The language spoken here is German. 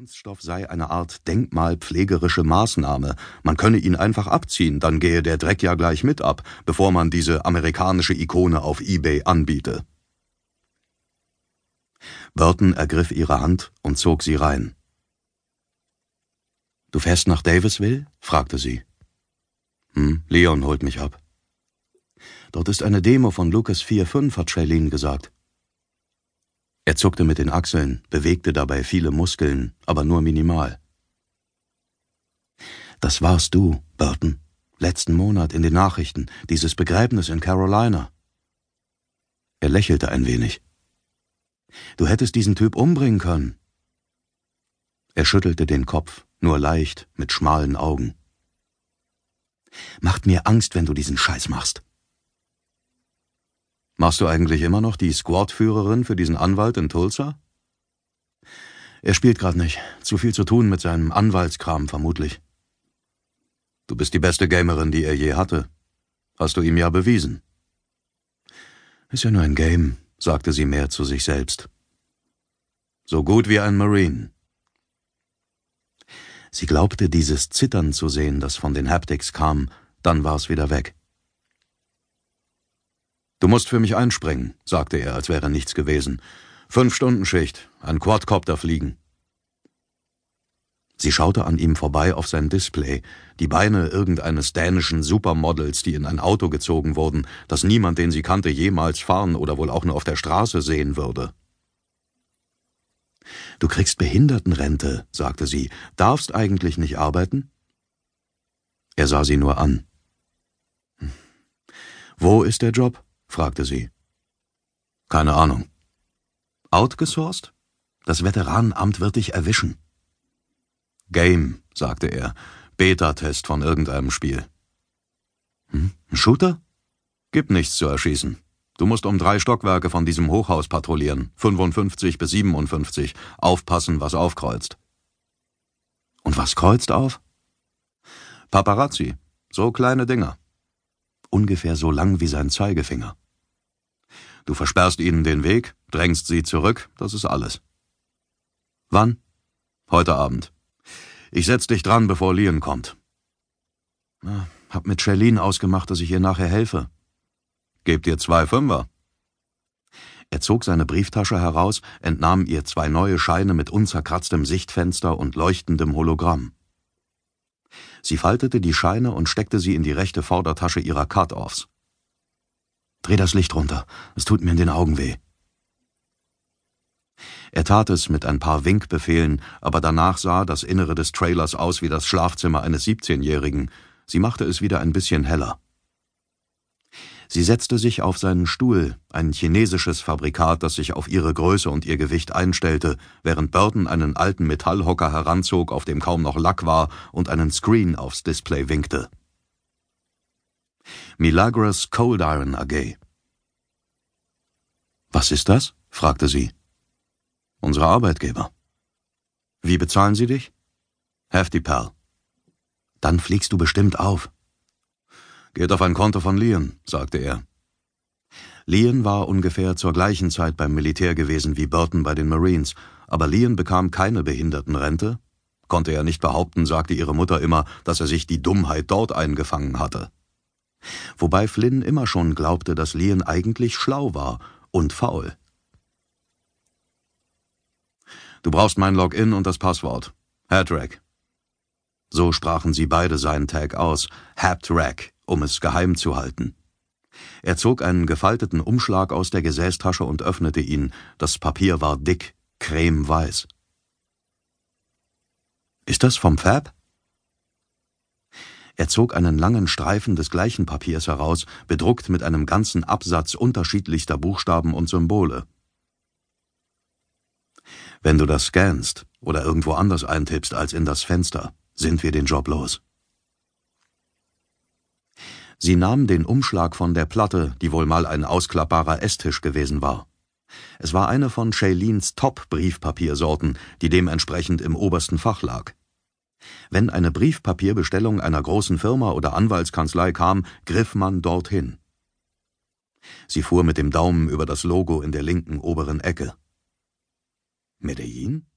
Kunststoff sei eine Art denkmalpflegerische Maßnahme. Man könne ihn einfach abziehen, dann gehe der Dreck ja gleich mit ab, bevor man diese amerikanische Ikone auf eBay anbiete. Burton ergriff ihre Hand und zog sie rein. Du fährst nach Davisville? fragte sie. Hm, Leon holt mich ab. Dort ist eine Demo von Lucas 4.5, hat Shailene gesagt. Er zuckte mit den Achseln, bewegte dabei viele Muskeln, aber nur minimal. Das warst du, Burton. Letzten Monat in den Nachrichten, dieses Begräbnis in Carolina. Er lächelte ein wenig. Du hättest diesen Typ umbringen können. Er schüttelte den Kopf, nur leicht, mit schmalen Augen. Macht mir Angst, wenn du diesen Scheiß machst. Machst du eigentlich immer noch die Squad-Führerin für diesen Anwalt in Tulsa? Er spielt gerade nicht. Zu viel zu tun mit seinem Anwaltskram vermutlich. Du bist die beste Gamerin, die er je hatte. Hast du ihm ja bewiesen. Ist ja nur ein Game, sagte sie mehr zu sich selbst. So gut wie ein Marine. Sie glaubte, dieses Zittern zu sehen, das von den Haptics kam, dann war es wieder weg. Du musst für mich einspringen, sagte er, als wäre nichts gewesen. Fünf Stunden Schicht, ein Quadcopter fliegen. Sie schaute an ihm vorbei auf sein Display, die Beine irgendeines dänischen Supermodels, die in ein Auto gezogen wurden, das niemand, den sie kannte, jemals fahren oder wohl auch nur auf der Straße sehen würde. Du kriegst Behindertenrente, sagte sie, darfst eigentlich nicht arbeiten? Er sah sie nur an. Hm. Wo ist der Job? Fragte sie. Keine Ahnung. Outgesourced? Das Veteranenamt wird dich erwischen. Game, sagte er. Beta-Test von irgendeinem Spiel. Hm? Ein Shooter? Gibt nichts zu erschießen. Du musst um drei Stockwerke von diesem Hochhaus patrouillieren, 55 bis 57, aufpassen, was aufkreuzt. Und was kreuzt auf? Paparazzi, so kleine Dinger. Ungefähr so lang wie sein Zeigefinger. Du versperrst ihnen den Weg, drängst sie zurück, das ist alles. Wann? Heute Abend. Ich setz dich dran, bevor Lian kommt. Hab mit Charlene ausgemacht, dass ich ihr nachher helfe. Gebt ihr zwei Fünfer. Er zog seine Brieftasche heraus, entnahm ihr zwei neue Scheine mit unzerkratztem Sichtfenster und leuchtendem Hologramm. Sie faltete die Scheine und steckte sie in die rechte Vordertasche ihrer Cut-Offs. Dreh das Licht runter, es tut mir in den Augen weh. Er tat es mit ein paar Winkbefehlen, aber danach sah das Innere des Trailers aus wie das Schlafzimmer eines 17-Jährigen. Sie machte es wieder ein bisschen heller. Sie setzte sich auf seinen Stuhl, ein chinesisches Fabrikat, das sich auf ihre Größe und ihr Gewicht einstellte, während Burton einen alten Metallhocker heranzog, auf dem kaum noch Lack war, und einen Screen aufs Display winkte. Milagros Cold Iron AG. Was ist das? fragte sie. Unsere Arbeitgeber. Wie bezahlen sie dich? Hefty Pal. Dann fliegst du bestimmt auf. Geht auf ein Konto von Lian, sagte er. Lian war ungefähr zur gleichen Zeit beim Militär gewesen wie Burton bei den Marines, aber Lian bekam keine Behindertenrente. Konnte er nicht behaupten, sagte ihre Mutter immer, dass er sich die Dummheit dort eingefangen hatte wobei Flynn immer schon glaubte, dass Lian eigentlich schlau war und faul. Du brauchst mein Login und das Passwort. Hatrack. So sprachen sie beide seinen Tag aus, Hatrack, um es geheim zu halten. Er zog einen gefalteten Umschlag aus der Gesäßtasche und öffnete ihn. Das Papier war dick, cremeweiß. Ist das vom Fab? Er zog einen langen Streifen des gleichen Papiers heraus, bedruckt mit einem ganzen Absatz unterschiedlichster Buchstaben und Symbole. Wenn du das scannst oder irgendwo anders eintippst als in das Fenster, sind wir den Job los. Sie nahm den Umschlag von der Platte, die wohl mal ein ausklappbarer Esstisch gewesen war. Es war eine von Shaileens Top-Briefpapiersorten, die dementsprechend im obersten Fach lag. Wenn eine Briefpapierbestellung einer großen Firma oder Anwaltskanzlei kam, griff man dorthin. Sie fuhr mit dem Daumen über das Logo in der linken oberen Ecke. Medellin?